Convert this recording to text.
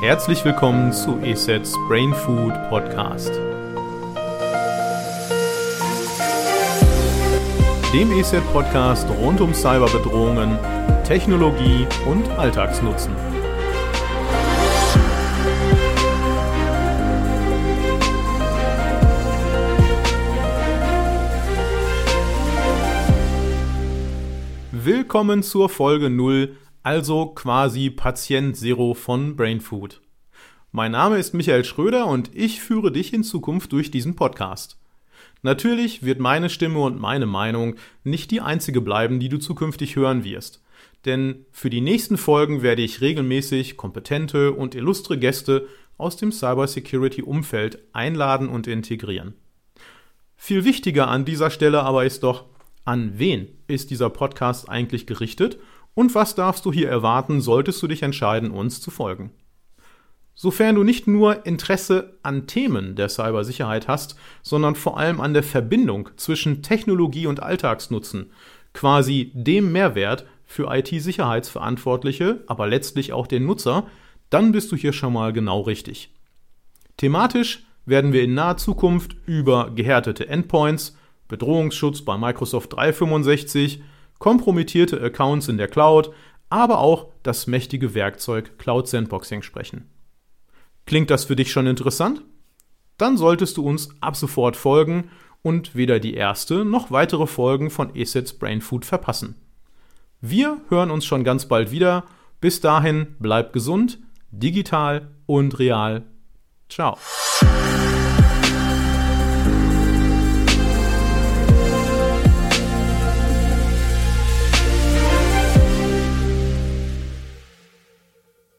Herzlich willkommen zu ESETs Brain Food Podcast. Dem ESET Podcast rund um Cyberbedrohungen, Technologie und Alltagsnutzen. Willkommen zur Folge 0, also quasi Patient Zero von Brainfood. Mein Name ist Michael Schröder und ich führe dich in Zukunft durch diesen Podcast. Natürlich wird meine Stimme und meine Meinung nicht die einzige bleiben, die du zukünftig hören wirst. Denn für die nächsten Folgen werde ich regelmäßig kompetente und illustre Gäste aus dem Cybersecurity-Umfeld einladen und integrieren. Viel wichtiger an dieser Stelle aber ist doch, an wen ist dieser Podcast eigentlich gerichtet und was darfst du hier erwarten, solltest du dich entscheiden, uns zu folgen. Sofern du nicht nur Interesse an Themen der Cybersicherheit hast, sondern vor allem an der Verbindung zwischen Technologie und Alltagsnutzen, quasi dem Mehrwert für IT-Sicherheitsverantwortliche, aber letztlich auch den Nutzer, dann bist du hier schon mal genau richtig. Thematisch werden wir in naher Zukunft über gehärtete Endpoints, Bedrohungsschutz bei Microsoft 365, kompromittierte Accounts in der Cloud, aber auch das mächtige Werkzeug Cloud Sandboxing sprechen. Klingt das für dich schon interessant? Dann solltest du uns ab sofort folgen und weder die erste noch weitere Folgen von ESET's Brain Food verpassen. Wir hören uns schon ganz bald wieder. Bis dahin bleib gesund, digital und real. Ciao.